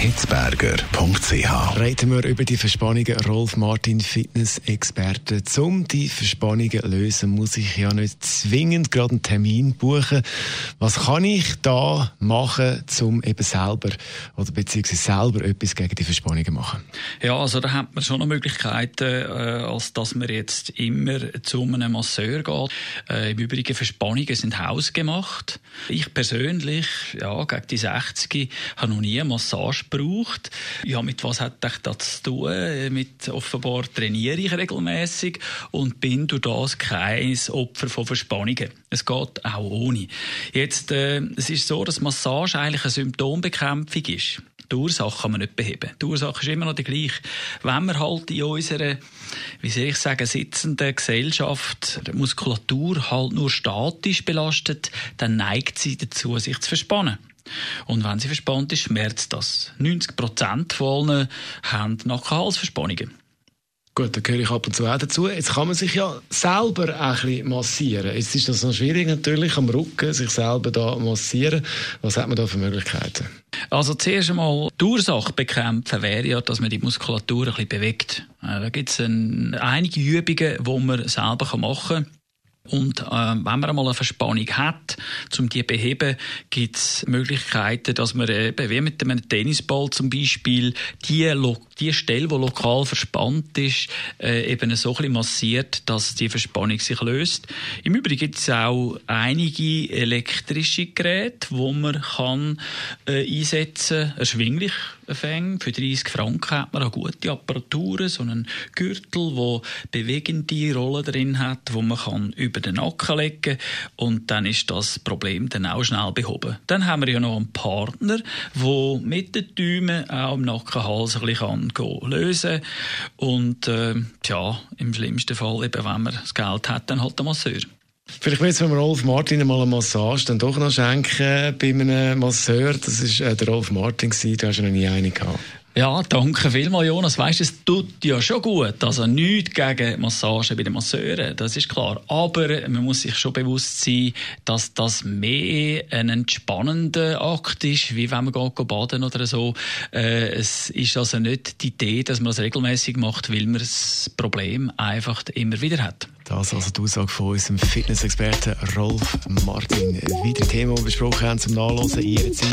hitzberger.ch. Reden wir über die Verspannungen. Rolf Martin, Fitness-Experte. Um die Verspannungen zu lösen, muss ich ja nicht zwingend gerade einen Termin buchen. Was kann ich da machen, um eben selber oder beziehungsweise selber etwas gegen die Verspannungen zu machen? Ja, also da hat man schon noch Möglichkeiten, äh, als dass man jetzt immer zu einem Masseur geht. Äh, Im Übrigen, Verspannungen sind hausgemacht. Ich persönlich, ja, gegen die 60 habe noch nie eine Massage braucht. Ja, mit was hat das zu tun? Mit offenbar trainiere ich regelmäßig und bin durch das kein Opfer von Verspannungen. Es geht auch ohne. Jetzt, äh, es ist so, dass Massage eigentlich eine Symptombekämpfung ist. Die Ursache kann man nicht beheben. Die Ursache ist immer noch die gleiche. Wenn man halt in unserer, wie soll ich sagen, sitzenden Gesellschaft die Muskulatur halt nur statisch belastet, dann neigt sie dazu, sich zu verspannen. Und wenn sie verspannt ist, schmerzt das. 90 Prozent von allen haben Nackenhalsverspannungen. Gut, da gehöre ich ab und zu auch dazu. Jetzt kann man sich ja selber ein bisschen massieren. Jetzt ist das noch schwierig natürlich, am Rücken sich selber da massieren. Was hat man da für Möglichkeiten? Also zuerst einmal die Ursache bekämpfen wäre ja, dass man die Muskulatur ein bisschen bewegt. Äh, da gibt es einige Übungen, die man selber machen kann. Und äh, wenn man einmal eine Verspannung hat, um die zu beheben, gibt es Möglichkeiten, dass man eben, wie mit einem Tennisball zum Beispiel, die, die Stelle, die lokal verspannt ist, äh, eben so ein massiert, dass die Verspannung sich löst. Im Übrigen gibt es auch einige elektrische Geräte, wo man kann äh, einsetzen, erschwinglich Fänge. Für 30 Franken hat man auch gute Apparaturen, so einen Gürtel, wo bewegende Rollen drin hat, wo man kann über den Nacken legen und dann ist das Problem dann auch schnell behoben. Dann haben wir ja noch einen Partner, der mit den Däumen auch im Nackenhals ein bisschen lösen kann und äh, ja, im schlimmsten Fall, eben, wenn man das Geld hat, dann halt der Masseur. Vielleicht müssen wir Rolf Martin mal eine Massage dann doch noch schenken bei einem Masseur. Das war äh, der Rolf Martin, du hast ja noch nie eine gehabt. Ja, danke vielmals, Jonas. Weißt, es tut ja schon gut. Also nichts gegen Massagen bei den Masseuren, das ist klar. Aber man muss sich schon bewusst sein, dass das mehr ein entspannender Akt ist, wie wenn man geht baden oder so. Äh, es ist also nicht die Idee, dass man das regelmäßig macht, weil man das Problem einfach immer wieder hat. Das also die Aussage von unserem Fitnessexperten Rolf Martin. Weitere Themen, besprochen haben zum Nachlesen.